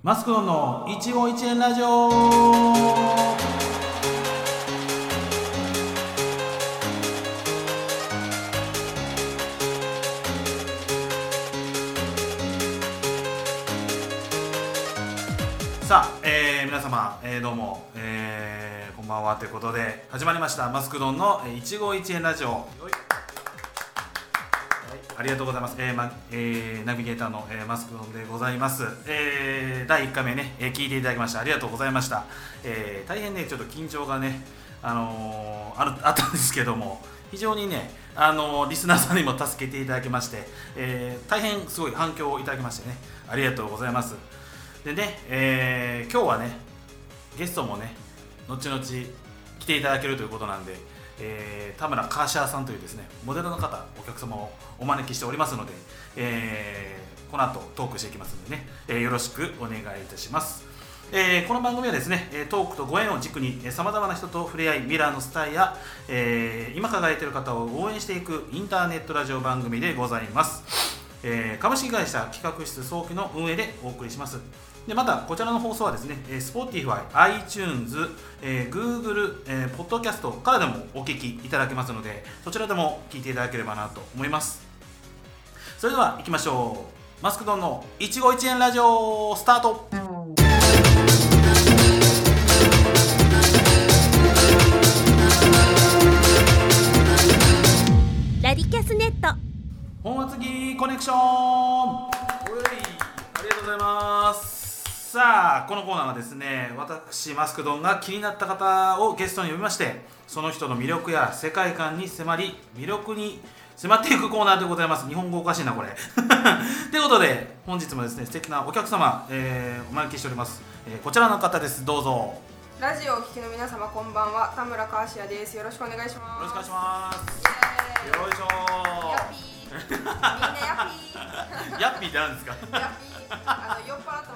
マスクドンの一期一会ラジオ。さあ、えー、皆様、えー、どうも、えー、こんばんはということで始まりました。マスクドンのえー一期一会ラジオ。ありがとうございます。えーまえーナビゲーターの、えーマスクドンでございます。えー第1回目ね、えー聞いていただきましてありがとうございました。えー大変ね、ちょっと緊張がね、あのーある あったんですけども、非常にね、あのーリスナーさんにも助けていただきまして、えー大変すごい反響をいただきましてね、ありがとうございます。でね、えー今日はね、ゲストもね、後々来ていただけるということなんで、えー田村カーシャーさんというですねモデルの方お客様をお招きしておりますので、えーこの後トークしていきますのでね、えーよろしくお願いいたします、えーこの番組はですねトークとご縁を軸にさまざまな人と触れ合いミラーのスターや、えー今輝いている方を応援していくインターネットラジオ番組でございます。えー株式会社企画室早期の運営でお送りします。でまたこちらの放送はですね、えー Spotify、iTunes、えー Google、えー、Podcast からでもお聞きいただけますのでそちらでも聞いていただければなと思います。それでは行きましょう。マスクドンの一期一会ラジオスタート。ラディキャスネット。本厚木コネクション。おいありがとうございますさあこのコーナーはですね私マスクドンが気になった方をゲストに呼びましてその人の魅力や世界観に迫り魅力に迫っていくコーナーでございます。日本語おかしいなこれ。ということで本日もですね素敵なお客様、えーお招きしております、えーこちらの方です。どうぞ。よラジオをお聞きの皆様こんばんは。田村川シアです。よろしくお願いします。ろしくお願いします。よいしょヤッピー。みんなヤッピー。ヤッピーって何ですか？ヤッピー。あの酔っ払った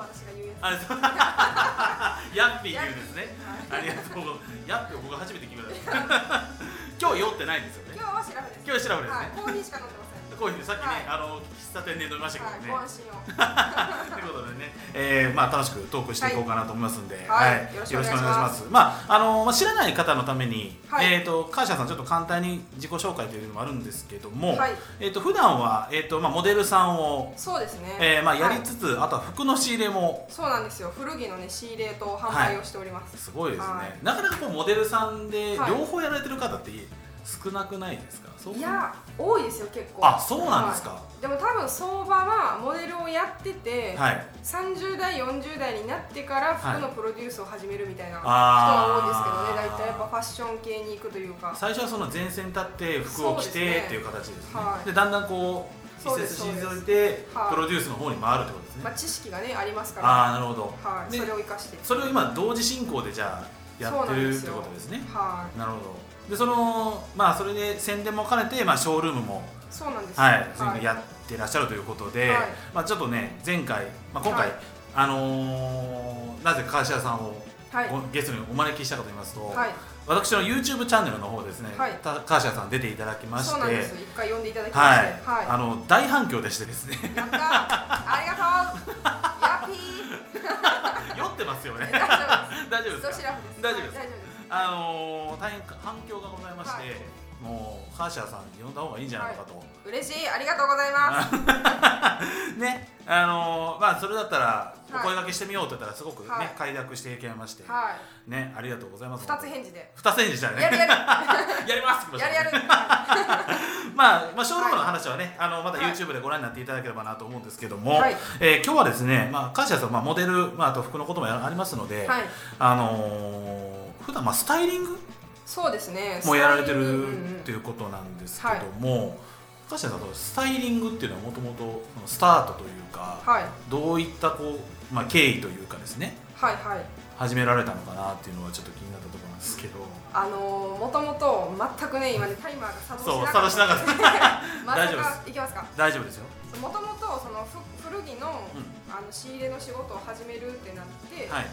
あれそう ヤッピー言うんですね。ありがとうございます。ヤッピー僕初めて聞きました。今日酔ってないんですよね。今日はシラフです今日はシラフですねはい、コーヒーしか飲んでませんこういうふうにさっきね、はい。あの喫茶店で飲みましたけどね。はい ということでね、えーまあ楽しくトークしていこうかなと思いますんで、はいよろしくお願いします。まああのまあ知らない方のために、はい。えっ、ーシャさんちょっと簡単に自己紹介というのもあるんですけども、はい。えっ、と普段はえっ、とまあモデルさんを、そうですね。えーまあやりはいつつ、あとは服の仕入れもそうなんですよ古着のね仕入れと販売をしております、すごいですね、はいなかなかこうモデルさんではい両方やられてる方って少なくないですか、い、や多いですよ結構。あそうなんですか？はい。でも多分相場はモデルをやってて、はい。30代40代になってから服のプロデュースを始めるみたいな人が多いんですけどね。大体やっぱファッション系に行くというか。最初はその前線立って服を着てっていう形ですね。はい。でだんだんこう一節退いてはい。プロデュースの方に回るってことですね、まあ、知識がねありますから。ああなるほど、はい、でそれを生かして。それを今同時進行でじゃあやってるってことですね。はなるほどでそのまあそれで宣伝も兼ねて、まあ、ショールームもいそうなんです。はい、そういうのやってらっしゃるということで、はい。まあ、ちょっとね前回、まあ、今回、はい。あのーなぜ川島さんをはい。ごゲストにお招きしたかと言いますと、はい。私の YouTube チャンネルの方ですね、はい。た川島さん出ていただきましてそうなんです一回呼んでいただきましはい。てはい、あの大反響でしてですね。やったー。ありがとう。ヤッピー。酔ってますよね。大丈夫大丈夫です 大丈夫ですあのー大変反響がございまして、はい。もう川島さん呼んだ方がいいんじゃないのかと、嬉しい。ありがとうございます。ねあのーまあそれだったらおはい。声掛けしてみようと言ったらすごくね、はい。快諾していただきまして、はねありがとうございます。い二つ返事で。二つ返事したねやるやる。やりますやるやる。まあ、まあ、ショールームの話はね、あのまたはい。YouTube でご覧になっていただければなと思うんですけども、はい。えー今日はですね、まあ、カーシャさん、まあ、モデル、まあ、あと服のこともやありますので、はい。あのー普段まあスタイリングそうですね。もやられてるグ。っていうことなんですけども、カーシャさんのスタイリングっていうのはもともとスタートというか、はい。どういったこう、まあ、経緯というかですねはいはい。始められたのかなっていうのはちょっと気になったところなんですけど。あのー、もともと全くね今ねタイマーが作動しなかったしなかった大丈夫かいきますか大丈夫ですよもともとそのふ古着の,、んあの仕入れの仕事を始めるってなって、はい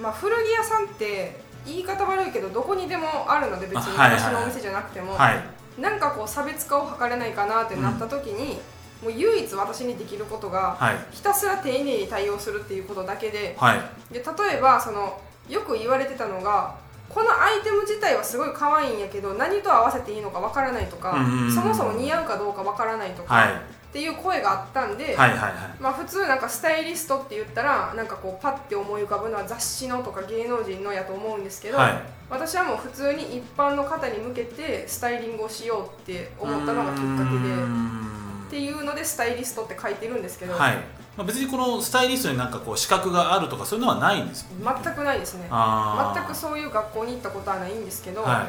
まあ、古着屋さんって言い方悪いけどどこにでもあるので別に私のお店じゃなくても、はい。なんかこう差別化を図れないかなってなった時に、もう唯一私にできることが、はい。ひたすら丁寧に対応するっていうことだけではい。で例えばそのよく言われてたのがこのアイテム自体はすごい可愛いんやけど何と合わせていいのかわからないとか、うんうんうん。そもそも似合うかどうかわからないとか、はいっていう声があったんで、はいはいはい。まあ、普通なんかスタイリストって言ったらなんかこうパッて思い浮かぶのは雑誌のとか芸能人のやと思うんですけど、はい。私はもう普通に一般の方に向けてスタイリングをしようって思ったのがきっかけでっていうのでスタイリストって書いてるんですけど、はい、まあ、別にこのスタイリストになんかこう資格があるとかそういうのはないんですよ全くないですね。全くそういう学校に行ったことはないんですけど、は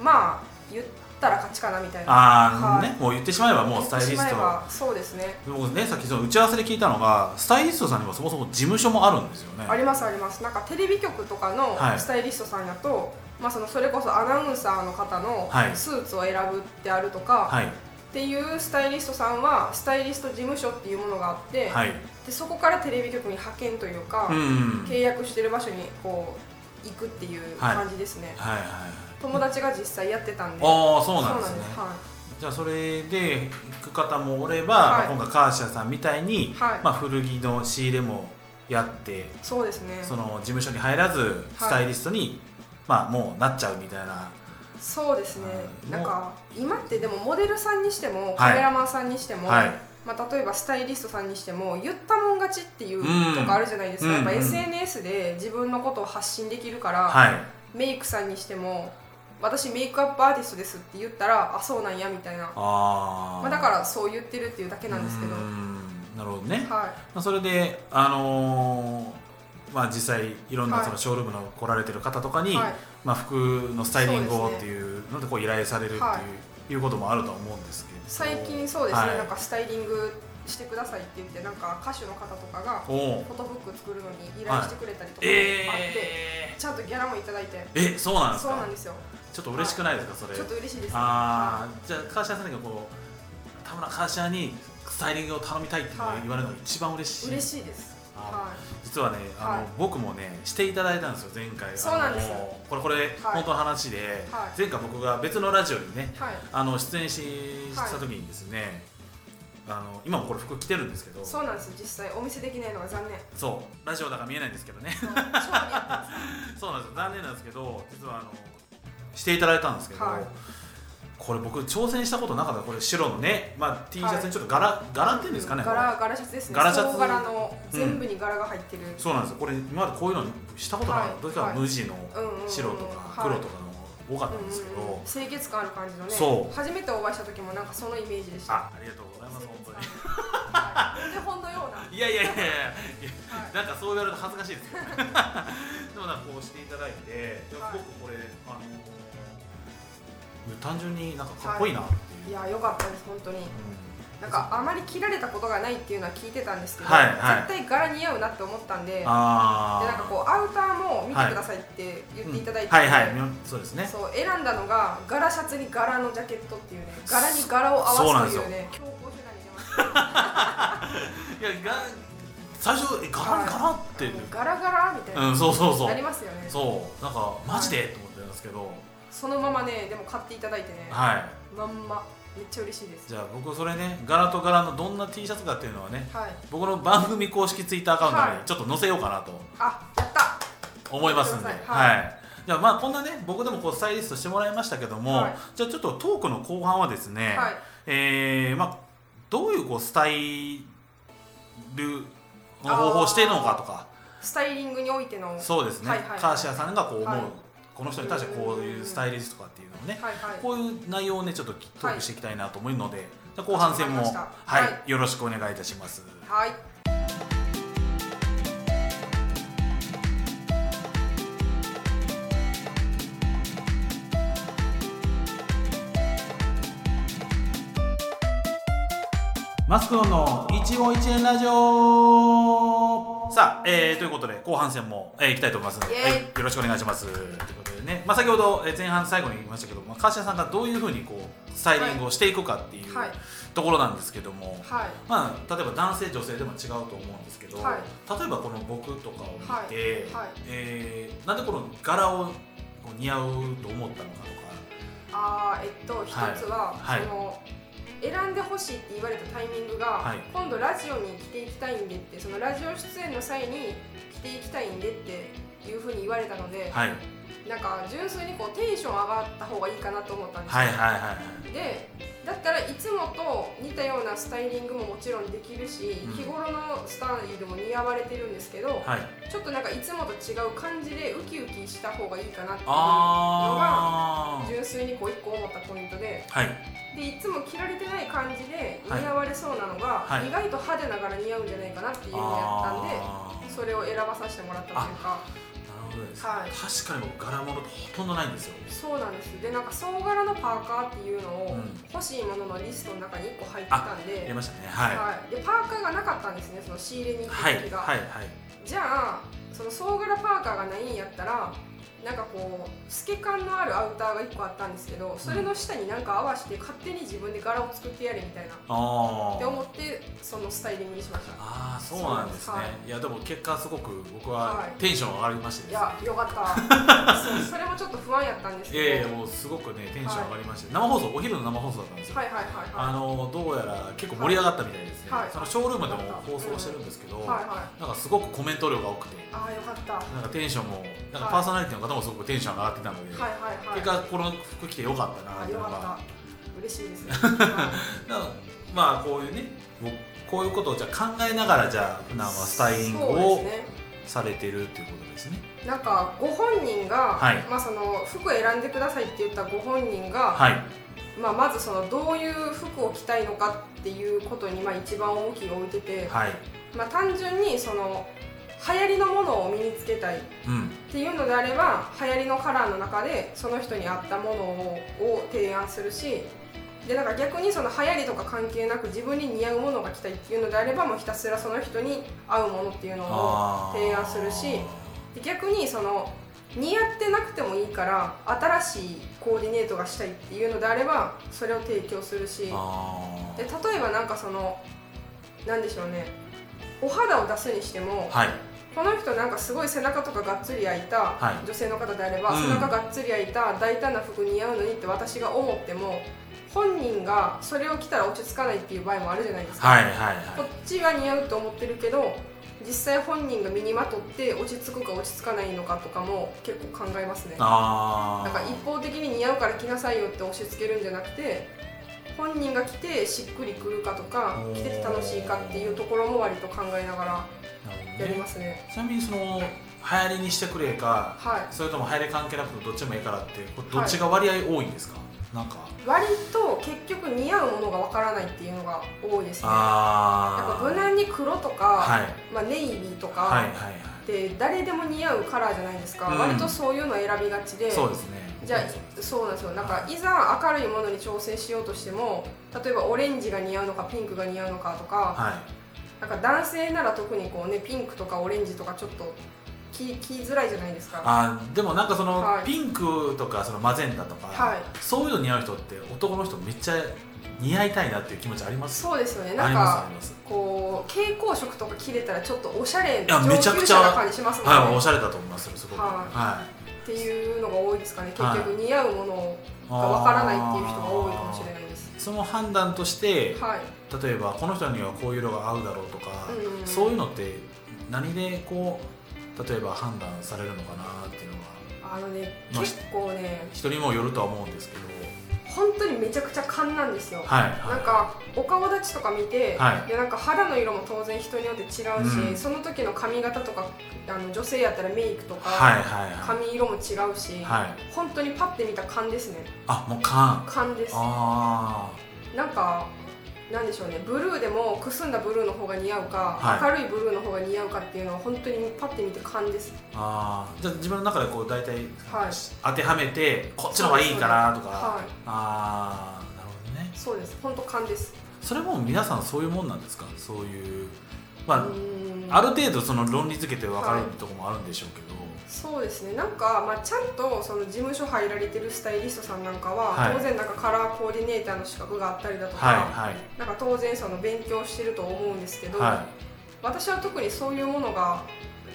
い。まあ言ったら勝ちかなみたいな。ああ、はい。ね。もう言ってしまえばもうスタイリスト言ってしまえばそうですね。僕ねさっきその打ち合わせで聞いたのがスタイリストさんにもそもそも事務所もあるんですよね。ありますあります。なんかテレビ局とかのはい。スタイリストさんやと、まあ、そのそれこそアナウンサーの方のはい。スーツを選ぶってあるとか、はい。っていうスタイリストさんはスタイリスト事務所っていうものがあって、はい。でそこからテレビ局に派遣というか、うん契約してる場所にこう行くっていう感じですね、はいはい友達が実際やってたんで。ああそうなんですね。はじゃあそれで行く方もおれば、はい。まあ今回カーシャさんみたいに、はい。まあ、古着の仕入れもやっていそうですね。その事務所に入らずスタイリストに、まあもうなっちゃうみたいな。そうですね、うんなんか今ってでもモデルさんにしてもカメラマンさんにしても、はい。まあ、例えばスタイリストさんにしても言ったもん勝ちっていううんとかあるじゃないですか、やっぱうんうん。SNS で自分のことを発信できるから、はい。メイクさんにしても私メイクアップアーティストですって言ったらあそうなんやみたいな、あー。まあ、だからそう言ってるっていうだけなんですけど、なるほどね、はまあ、それであのーまあ実際いろんなはい。そのショールームの来られてる方とかに、はい。まあ、服のスタイリングをっていうのでこう依頼されるっていう,、、はい。うこともあるとは思うんですけど。最近そうですね、はい。なんかスタイリングしてくださいって言ってなんか歌手の方とかがフォトブック作るのに依頼してくれたりとかもあって、えちゃんとギャラもいただいて。ー、えそうなんですか？そうなんですよちょっと嬉しくないですかそれ？ちょっと嬉しいですね。ああじゃあカーシャさんがこう田村カーシャにスタイリングを頼みたいって言われるのが一番嬉しい、嬉しいです。あは実はねあの、はい。僕もねしていただいたんですよ前回。そうなんです。これこれ、本当の話で、はい。前回僕が別のラジオにねい、はい、あの出演しした時にですね、あの今もこれ服着てるんですけどそうなんです実際お見せできないのが残念。そう。ラジオだから見えないんですけどね。そうなんです残念なんですけど実はあのしていただいたんですけど、はい。これ僕挑戦したことなかった。これ白のね、まあ、T シャツにちょっと柄、柄っていうんですかね柄柄シャツですね。柄シャツ。総柄のうん。全部に柄が入ってる、そうなんですよ。これ今までこういうのしたことなかった、はい。どうしても無地のうんうんうん。白とか黒とかの多かったんですけど、うんうん。うん清潔感ある感じのね。そう。初めてお会いした時もなんかそのイメージでした。あありがとうございます本当に。手本のような。いやいやいや。いやはい。なんかそう言われると恥ずかしいですよ。でもなんかこうしていただいて、すごくこれあの単純になんかかっこいいな。ってい。う、いや良かったです本当に。うん。なんかあまり着られたことがないっていうのは聞いてたんですけど、はいはい。絶対柄似合うなって思ったんででなんかこうアウターも見てくださいって言っていただいて、はいはいはい。そうですね。そう選んだのが柄シャツに柄のジャケットっていうね柄に柄を合わすというね強行手段に出ました いやが最初え柄に柄って、柄柄みたいな、うんそうそうそう。なりますよね。そう。なんかマジで、と思ってたんですけどそのままねでも買っていただいてね、はい。まんま。めっちゃ嬉しいです。じゃあ僕それね柄と柄のどんな T シャツかっていうのはねはい。僕の番組公式ツイッターアカウントはい。にちょっと載せようかなとあやった。思いますんで、はさい。はい。じゃあまあこんなね僕でもこうスタイリストしてもらいましたけども、はい。じゃあちょっとトークの後半はですね、はい。えーまあどういうこうスタイルの方法をしているのかとか。スタイリングにおいての。そうですね、はいはいはい。カーシアさんがこう思う、はいこの人に対してこういうスタイリストとかっていうのをね、はいはい。こういう内容をねちょっとトークしていきたいなと思うので、じゃあ後半戦もはい、はよろしくお願いいたします。はい。マスクの一期一会ラジオさあ、えー、ということで後半戦も、えー、いきたいと思いますので、はい、よろしくお願いします。ということでね、まあ、先ほどえー前半最後に言いましたけど、まあ、川島さんがどういうふうにこうスタイリングをしていくかっていう、はい。ところなんですけども、はい。まあ、例えば男性女性でも違うと思うんですけど、はい。例えばこの僕とかを見て、はい。はい。えーなんでこの柄を似合うと思ったのかとか。あーえっと一つは、はい。その選んでほしいって言われたタイミングが、はい。今度ラジオに来ていきたいんでってそのラジオ出演の際に来ていきたいんでっていうふうに言われたので、はい。なんか純粋にこうテンション上がった方がいいかなと思ったんですよ、はいはいはいでいつもと似たようなスタイリングももちろんできるし、うん。日頃のスタイルも似合われてるんですけど、はい。ちょっとなんかいつもと違う感じでウキウキした方がいいかなっていうのがあ純粋にこう1個思ったポイントで。あはい。でいつも着られてない感じではい。似合われそうなのが、はい。意外と派手ながら似合うんじゃないかなっていうのをやったんでそれを選ばさせてもらったというかです、はい。確かに僕柄物ってほとんどないんですよ。そうなんです。でなんか総柄のパーカーっていうのをうん。欲しいもののリストの中に1個入ってたんで。入れましたね。はい。はい、でパーカーがなかったんですねその仕入れに行った時が、はいはいはい。じゃあその総柄パーカーがないんやったらなんかこう透け感のあるアウターが1個あったんですけどそれの下になんか合わせて勝手に自分で柄を作ってやれみたいなあって思ってそのスタイリングにしました。あーそうなんですね。そう。なんですいやでも結果すごく僕ははい。テンション上がりましていですねやよかった。そうそれもちょっと不安やったんですいやいけどやもうすごくねテンション上がりまして、生放送お昼の生放送だったんですよ、はいはいはいあはのどうやら結構盛り上がったみたいですね、はい。そのショールームでも放送してるんですけど、いはいはい。なんかすごくコメント量が多くて。ああよかった。はなんかテンションもなんかはい。パーソナリティの方もすごくテンション上がってたので、いはいはい。結果この服着てよかったなあっていうのが嬉しいですね、はだからまあこういうね僕こういうことをじゃあ考えながらじゃあ普段はスタイリングをされてるっていうことですね。なんかご本人が、はい。まあ、その服選んでくださいって言ったご本人が、はい。まあ、まずそのどういう服を着たいのかっていうことにまあ一番重きを置いてて、はい。まあ、単純にその流行りのものを身につけたい。っうん。ていうのであれば流行りのカラーの中でその人に合ったものをを提案するしでなんか逆にその流行りとか関係なく自分に似合うものが着たいっていうのであればもうひたすらその人に合うものっていうのを提案するしで逆にその似合ってなくてもいいから新しいコーディネートがしたいっていうのであればそれを提供するしであ例えばなんかそのなんでしょうね。お肌を出すにしてもーはいこの人なんかすごい背中とかがっつり開いたはい。女性の方であれば、うん。背中がっつり開いた大胆な服似合うのにって私が思っても本人がそれを着たら落ち着かないっていう場合もあるじゃないですか、はいはいこはっちは似合うと思ってるけど実際本人が身にまとって落ち着くか落ち着かないのかとかも結構考えますね。いあなんか一方的に似合うから着なさいよって押し付けるんじゃなくて本人が着てしっくりくるかとか着てて楽しいかっていうところも割と考えながらやりねますね。ちなみにその流行りにしてくれかはい。それとも流行り関係なくてどっちもいいからってどっちが割合多いんですか、なんか。割と結局似合うものがわからないっていうのが多いですね。やっああぱ無難に黒とか、はい。まあ、ネイビーとか、はいはいはい。って誰でも似合うカラーじゃないですか、うん。割とそういうの選びがちで。そうですね。じゃあそうなんですよ。なんかい。ざ明るいものに調整しようとしても例えばオレンジが似合うのかピンクが似合うのかとかはいなんか男性なら特にこうねピンクとかオレンジとかちょっと着着づらいじゃないですか。あーでもなんかその、はい。ピンクとかそのマゼンタとか、はい。そういうの似合う人って男の人めっちゃ似合いたいなっていう気持ちあります？そうですよね。ありますあなんかります。こう蛍光色とか着れたらちょっとおしゃれやめちゃくちゃな感じしますもんね、はいおしゃれだと思いますすごく。はい。はっていうのが多いですかね。結はい局似合うものがわからないっていう人が多いかもしれないです。い。その判断としてはい例えばこの人にはこういう色が合うだろうとか、うんそういうのって何でこう例えば判断されるのかなっていうのがあのねまあ結構ね。人にもよるとは思うんですけど。本当にめちゃくちゃ勘なんですよ。はいなんかお顔立ちとか見て、はい。でなんか肌の色も当然人によって違うし、うん。その時の髪型とかあの女性やったらメイクとか、はいはいはい。髪色も違うし、はい。本当にパッて見た勘ですね。あもう勘。勘です。あなんかなんでしょうねブルーでもくすんだブルーの方が似合うか、はい。明るいブルーの方が似合うかっていうのは本当にパッて見て勘です。ーあー。じゃあ自分の中でこう大体、はい。当てはめてこっちの方がいいかなとか、はい。ああなるほどね。そうです。本当勘です。それも皆さんそういうもんなんですか？そういうまあ、ある程度その論理づけて分かるところもあるんでしょうけど、そうですね。なんか、まあ、ちゃんとその事務所入られてるスタイリストさんなんかは、はい。当然なんかカラーコーディネーターの資格があったりだとか、はいなんか当然その勉強してると思うんですけど、は私は特にそういうものが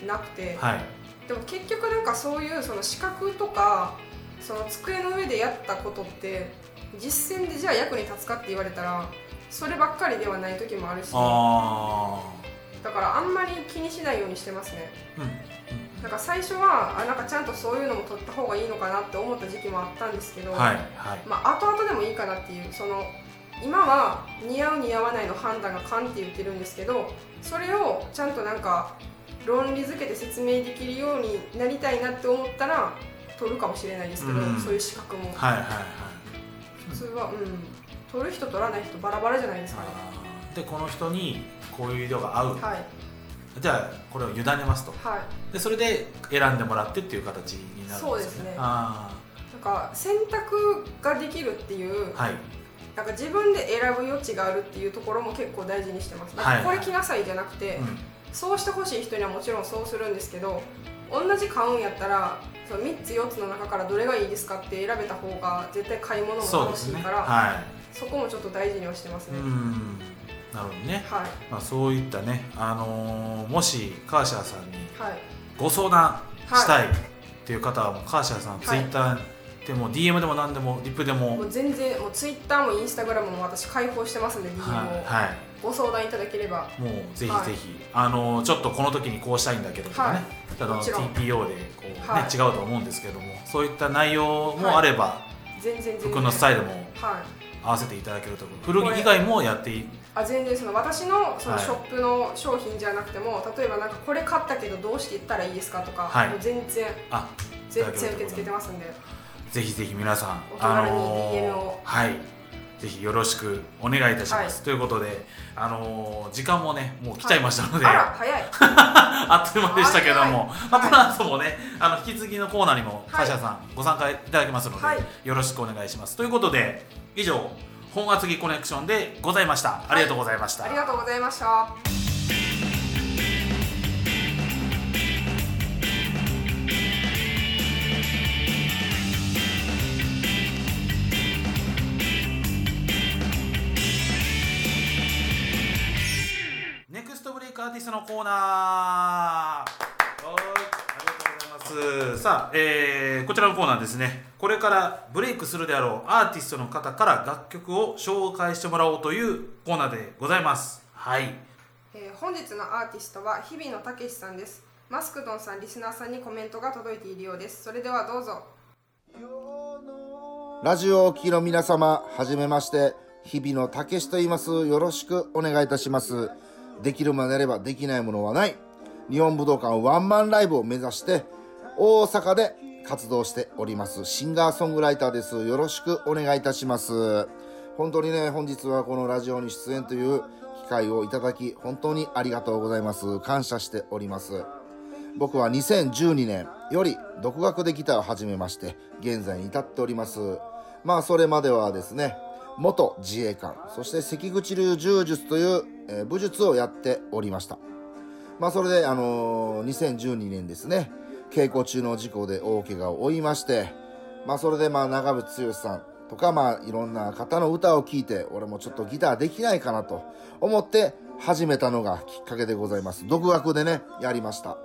なくて、いはい。でも結局なんかそういうその資格とかその机の上でやったことって実践でじゃあ役に立つかって言われたらそればっかりではない時もあるしあだからあんまり気にしないようにしてますね。あうんなんか最初はあなんかちゃんとそういうのも取った方がいいのかなって思った時期もあったんですけど、はいはい。まあ後々でもいいかなっていうその今は似合う似合わないの判断が勘って言ってるんですけどそれをちゃんとなんか論理づけて説明できるようになりたいなって思ったら取るかもしれないですけど、うん。そういう資格も。はいはいはい。普通はうん。取る人取らない人バラバラじゃないですか。ねでこの人にこういう色が合う、はいじゃあこれを委ねますと。はい。でそれで選んでもらってっていう形になるんですよね。そうですね。あなんか選択ができるっていうあはい。なんか自分で選ぶ余地があるっていうところも結構大事にしてます、はい。これ着なさいじゃなくて、うん。そうしてほしい人にはもちろんそうするんですけど同じ買うんやったらその3つ4つの中からどれがいいですかって選べた方が絶対買い物も楽しいからそ,、はこもちょっと大事にはしてますね、いうんなるほどね、はい。まあ、そういったね、あのーもしカーシャーさんにはい。ご相談したいっていう方はもうカーシャーさん、ツイッターでも DM でも何でもリップでも。もう全然もう Twitter も Instagram も私開放してますんで DM を、はい、はい。ご相談いただければ。もうぜひはい。ぜひ、あのちょっちょっとこの時にこうしたいんだけどとかね、はい。あのもちろん。TPO でこう、ねはい。違うと思うんですけどもそういった内容もあれば、全然全然。服のスタイルもはい。合わせていただけると古着以外もやっていいあ全然その私のそのはい。ショップの商品じゃなくても、例えばなんかこれ買ったけどどうしていったらいいですかとか、はい。もう全然あ全然受け付けてますんで。ぜひぜひ皆さんお気軽にを。はい。ぜひよろしくお願いいたします、はい。ということであのー時間もねもう来ちゃいましたので、あら早い。あっという間でしたけども、はい。まあ、この後もねあの引き継ぎのコーナーにもはい。会社さんご参加いただきますので、はい。よろしくお願いします。ということで以上本厚木コネクションでございました。ありがとうございました、ありがとうございました。ネクストブレイクアーティストのコーナーはいありがとうございます。さあ、えーこちらのコーナーですね。これからブレイクするであろうアーティストの方から楽曲を紹介してもらおうというコーナーでございます。はい。えー本日のアーティストは日比野武さんです。マスクドンさんリスナーさんにコメントが届いているようです。それではどうぞ。ラジオをお聞きの皆様、はじめまして、日々のたけしと言います。よろしくお願いいたします。できるまでやればできないものはない。日本武道館ワンマンライブを目指して、大阪で活動しております。シンガーソングライターです。よろしくお願いいたします。本当にね、本日はこのラジオに出演という機会をいただき、本当にありがとうございます。感謝しております。僕は2012年より独学でギターを始めまして現在に至っておりますまあそれまではですね元自衛官そして関口流柔術という、えー武術をやっておりましたまあそれであのー2012年ですね稽古中の事故で大怪我を負いましてまあそれでまあ長渕剛さんとかまあいろんな方の歌を聴いて俺もちょっとギターできないかなと思って始めたのがきっかけでございます。独学でねやりました。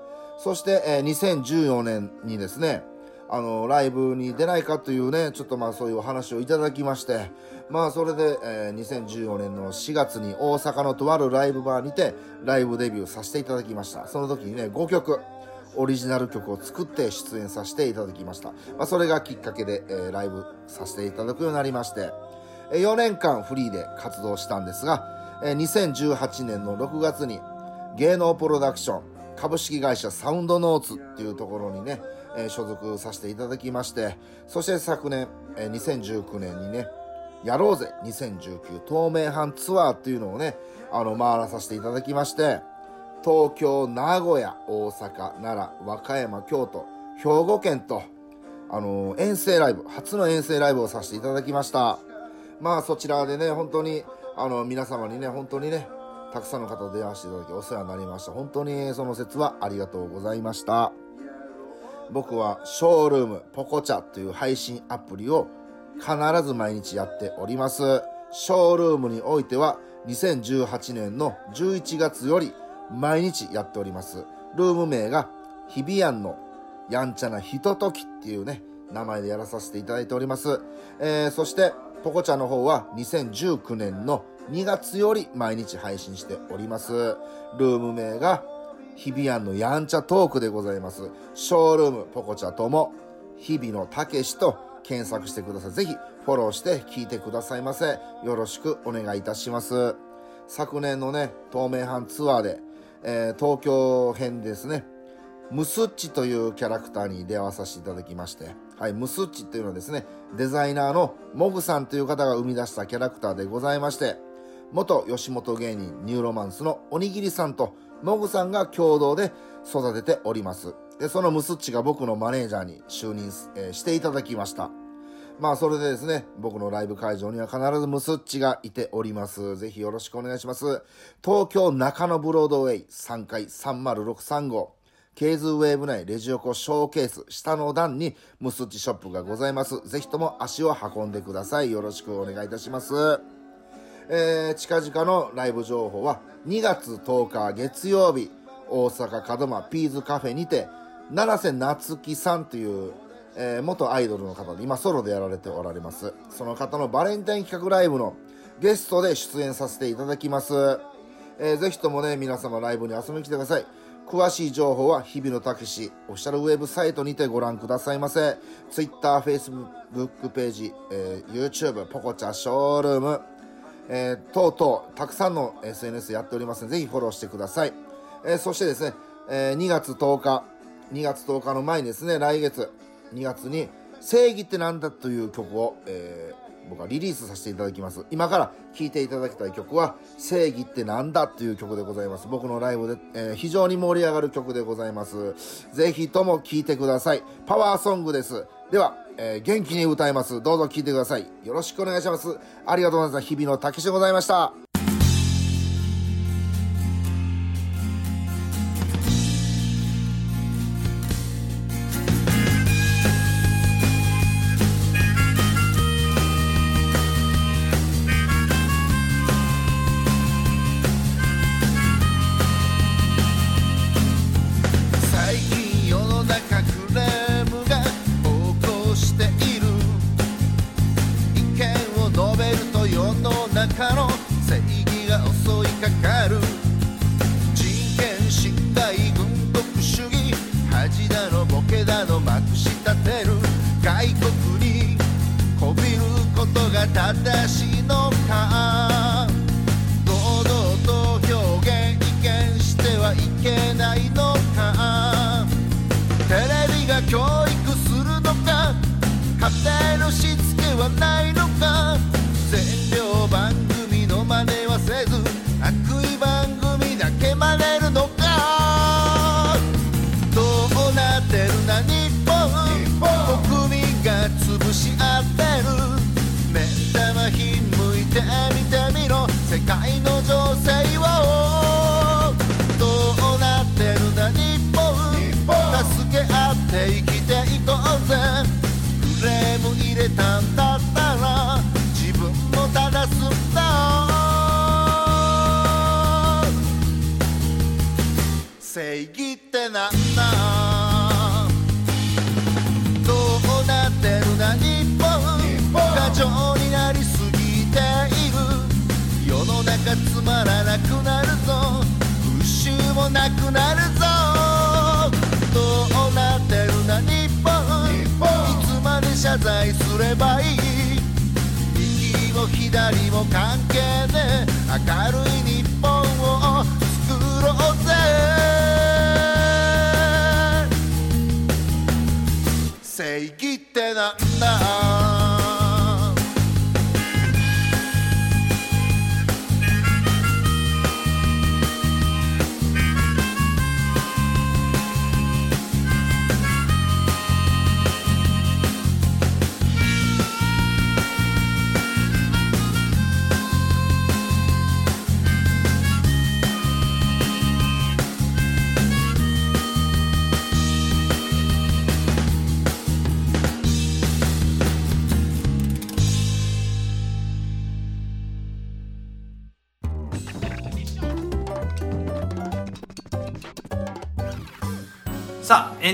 そして、えー2014年にですね、あの、ライブに出ないかというね、ちょっとまあそういうお話をいただきまして、まあそれで、えー2014年の4月に大阪のとあるライブバーにて、ライブデビューさせていただきました。その時にね、5曲、オリジナル曲を作って出演させていただきました。まあそれがきっかけで、えーライブさせていただくようになりまして、4年間フリーで活動したんですが、2018年の6月に芸能プロダクション株式会社サウンドノーツっていうところにね、所属させていただきましてそして昨年、2019年にねやろうぜ2019透明版ツアーっていうのをねあの回らさせていただきまして東京名古屋大阪奈良和歌山京都兵庫県とあの遠征ライブ初の遠征ライブをさせていただきました。まあそちらでね本当にあの皆様にね本当にねたくさんの方と出会わせていただきお世話になりました。本当にその説はありがとうございました。僕はショールームポコチャという配信アプリを必ず毎日やっております。ショールームにおいては2018年の11月より毎日やっておりますルーム名が日比谷のやんちゃなひとときっていうね名前でやらさせていただいております、えーそしてポコチャの方は2019年の2月より毎日配信しております。ルーム名が日比谷のやんちゃトークでございます。ショールームポコチャとも日々のたけしと検索してください。ぜひフォローして聞いてくださいませ。よろしくお願いいたします。昨年のね、東名阪ツアーで、えー東京編ですね、ムスッチというキャラクターに出会わさせていただきまして、はい、ムスッチっていうのはですね、デザイナーのモグさんという方が生み出したキャラクターでございまして、元吉本芸人ニューロマンスのおにぎりさんとモグさんが共同で育てております。で、そのムスッチが僕のマネージャーに就任、えーしていただきました。まあそれでですね、僕のライブ会場には必ずムスッチがいております。ぜひよろしくお願いします。東京中野ブロードウェイ3階30635号。 K'sウェーブ内レジ横ショーケース下の段にムスッチショップがございます。ぜひとも足を運んでください。よろしくお願いいたします。えー近々のライブ情報は2月10日月曜日大阪門真ピーズカフェにて七瀬夏樹さんという、えー元アイドルの方で今ソロでやられておられます。その方のバレンタイン企画ライブのゲストで出演させていただきます、えーぜひともね皆様ライブに遊びに来てください。詳しい情報は日々のたけしオフィシャルウェブサイトにてご覧くださいませ。Twitter、Facebook ページ、えー YouTube ポコチャショールーム。えー、等々たくさんの SNS やっておりますのでぜひフォローしてください、えーそしてですね、えー2月10日2月10日の前にですね来月2月に「正義ってなんだ?」という曲を、えー僕はリリースさせていただきます。今から聴いていただきたい曲は「正義ってなんだ?」という曲でございます。僕のライブで、えー非常に盛り上がる曲でございます。ぜひとも聴いてください。パワーソングです。では、えー元気に歌います。どうぞ聴いてください。よろしくお願いします。ありがとうございます。日々のたけしでございました。ぜ。クレーム入れたんだったら自分も正すんだ。正義ってなんだ？どうなってるな日本。過剰になりすぎている。世の中つまらなくなるぞ。復讐もなくなるぞ罪すればいい。右も左も関係ねえ。明るい日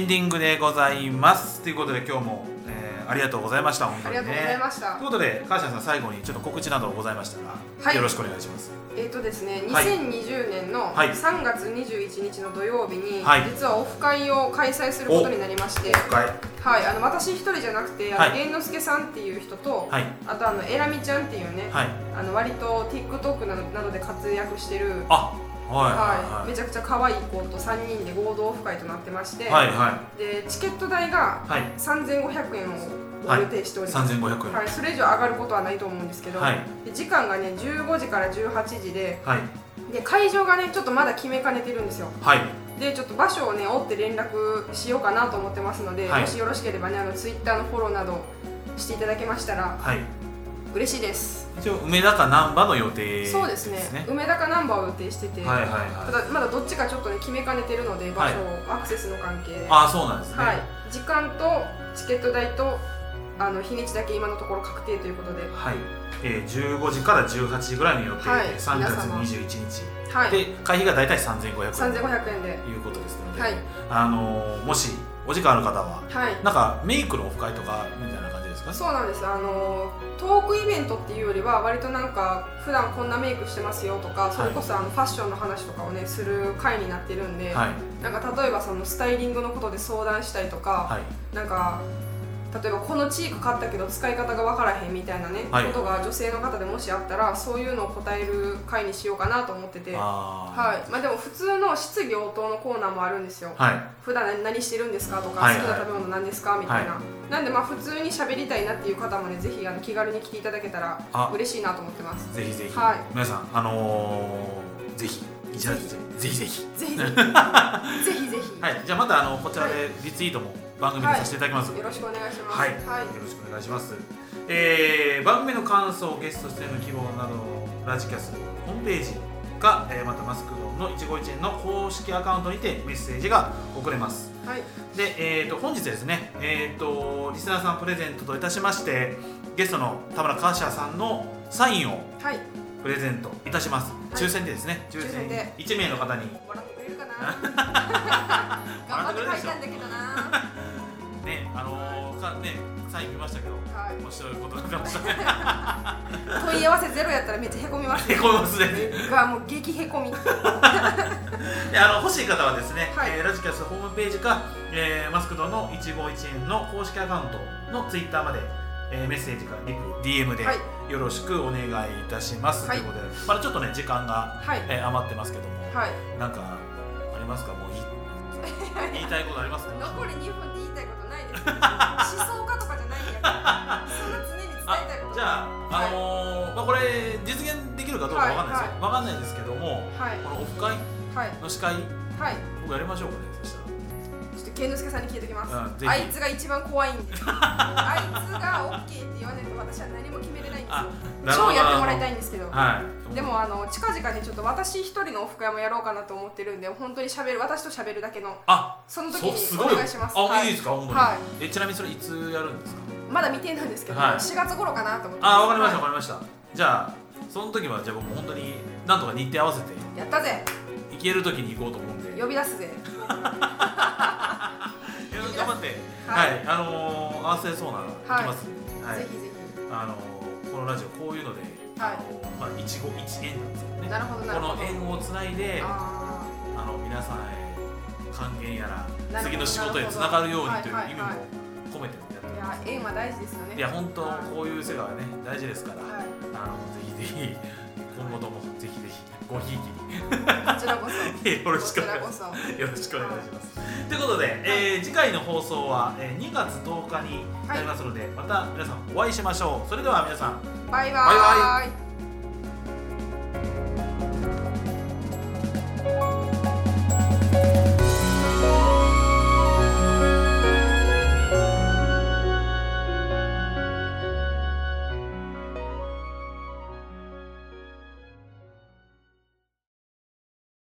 ンディングでございます。ということで今日も、えーありがとうございました本当にね。ありがとうございました。ということで川島さん最後にちょっと告知などございましたら、はい。よろしくお願いします。えーとですね、はい。2020年のはい。3月21日の土曜日に、はい。実はオフ会を開催することになりまして、はいはい、あの私一人じゃなくて、あのはい。玄之介さんっていう人と、はい。あとあのえらみちゃんっていうね、はい。あの割と TikTok などなどで活躍してる、あはいはいはい。めちゃくちゃ可愛い子と3人で合同オフ会となってまして、はいはでチケット代がい。はい3500円をご予定しております、3500円。はい、それ以上上がることはないと思うんですけど、はい。で時間がね15時から18時ではい。で会場がねちょっとまだ決めかねてるんですよ。はい。でちょっと場所をね追って連絡しようかなと思ってますので、はい。もしよろしければねあのツイッターのフォローなどしていただけましたら。はい嬉しいです。一応梅田か難波の予定そうですね。梅田かナンバーを予定してて、はいはいたはい。だまだどっちかちょっとね決めかねてるので場所を、アクセスの関係で。あそうなんですね。はい、時間とチケット代とあの日にちだけ今のところ確定ということで、はい、えー、15時から18時ぐらいの予定で、はい。3月皆様。21日、はい、で会費が大体3500円。3500円で。ということですので、はい。あのーもしお時間ある方ははい。なんかメイクのオフ会とかみたいなかそうなんです。あのトークイベントっていうよりは割となんか普段こんなメイクしてますよとかそれこそあのファッションの話とかをねする会になってるんで、はい。なんか例えばそのスタイリングのことで相談したりとか、はい。なんか例えばこのチーク買ったけど使い方が分からへんみたいなね、はい。ことが女性の方でもしあったらそういうのを答える会にしようかなと思ってて。あはい。まあ、でも普通の質疑応答のコーナーもあるんですよ、ーはい。普段何何してるんですかとか、はい。好きな食べ物何ですかみたいな、はなんでまあ普通に喋りたいなっていう方もねぜひあの気軽に来ていただけたらあ。嬉しいなと思ってます。ぜひぜひ、はい。皆さんあのー、ぜひ一覧ぜひ。ぜひぜひ。ぜひ。ぜひ。ぜひ、はい。じゃあまたあのこちらでリツイートも番組にさせていただきます、よろしくお願いします。はい、はい。よろしくお願いします。えー、番組の感想、ゲスト出演の希望など、ラジキャスホームページか、えーまたマスクドンの一期一会の公式アカウントにてメッセージが送れます。はい。で、えー、と本日ですね、えー、とリスナーさんプレゼントといたしまして、ゲストの田村カーシャさんのサインをはい。プレゼントいたします。い。抽選でですね、抽抽選で。1名の方に、笑ってくれるかな？頑張って書いたんだけどなね、あのーかね、サイン見ましたけど、はい。面白いことになってましたね。問い合わせゼロやったらめっちゃへこみますへこみますね。がもう激へこみ。であの欲しい方はですね、はい。えーラジキャスホームページか、えーマスクドの一期一会の公式アカウントのツイッターまで、えーメッセージかリプ DM ではい。よろしくお願いいたします、はい。ということでまだちょっとね時間が、はい。えー余ってますけども、はい。なんかありますか？もう言いたいことありますか？残り2分で言いたいことないです。思想家とかじゃないんやからそんな常に伝えあたいこと。じゃあ、あのーまあ、これ実現できるかどうかわかんないですよ、はいわかんない。ですけどもはい。このオフ会はい。の司会はい。僕やりましょうかね健之介さんに聞いておきます、うんあいつが一番怖いんで。あいつが OK って言わないと私は何も決めれないんですあよ超やってもらいたいんですけど。はい。でもあの近々にちょっと私一人のオフ会もやろうかなと思ってるんで本当に喋る私と喋るだけのあその時にお願いします。あ、はい。い、いですか本当に、はい。えちなみにそれいつやるんですか？まだ未定なんですけど、はい。4月頃かなと思ってあわかりましたわはかりました。じゃあその時はじゃあ僕本当になんとか日程合わせて。いやったぜ。行ける時に行こうと思うんで。呼び出すぜ頑張って。は、はい。いあのー、合わせそうなら行きます。はい。ぜひぜあのー、このラジオこういうので、はい。あのーまあ一期一会なんですよね。なるほどこの縁をつないでああの皆さんへ還元やら次の仕事へつながるようにというはい意味もはい。はい込めてやってます。や縁は大事ですよね。いや本当はい。こういう世界はね大事ですから、はい。あのぜひぜひ今後ともごひいき。にこちらこそ。よろしくお願いしこます。ちらこそ。よろしくお願いします。ということで、えー次回の放送は、えー2月10日になりますので、また皆さんお会いしましょう。それでは皆さん。バイババイバイ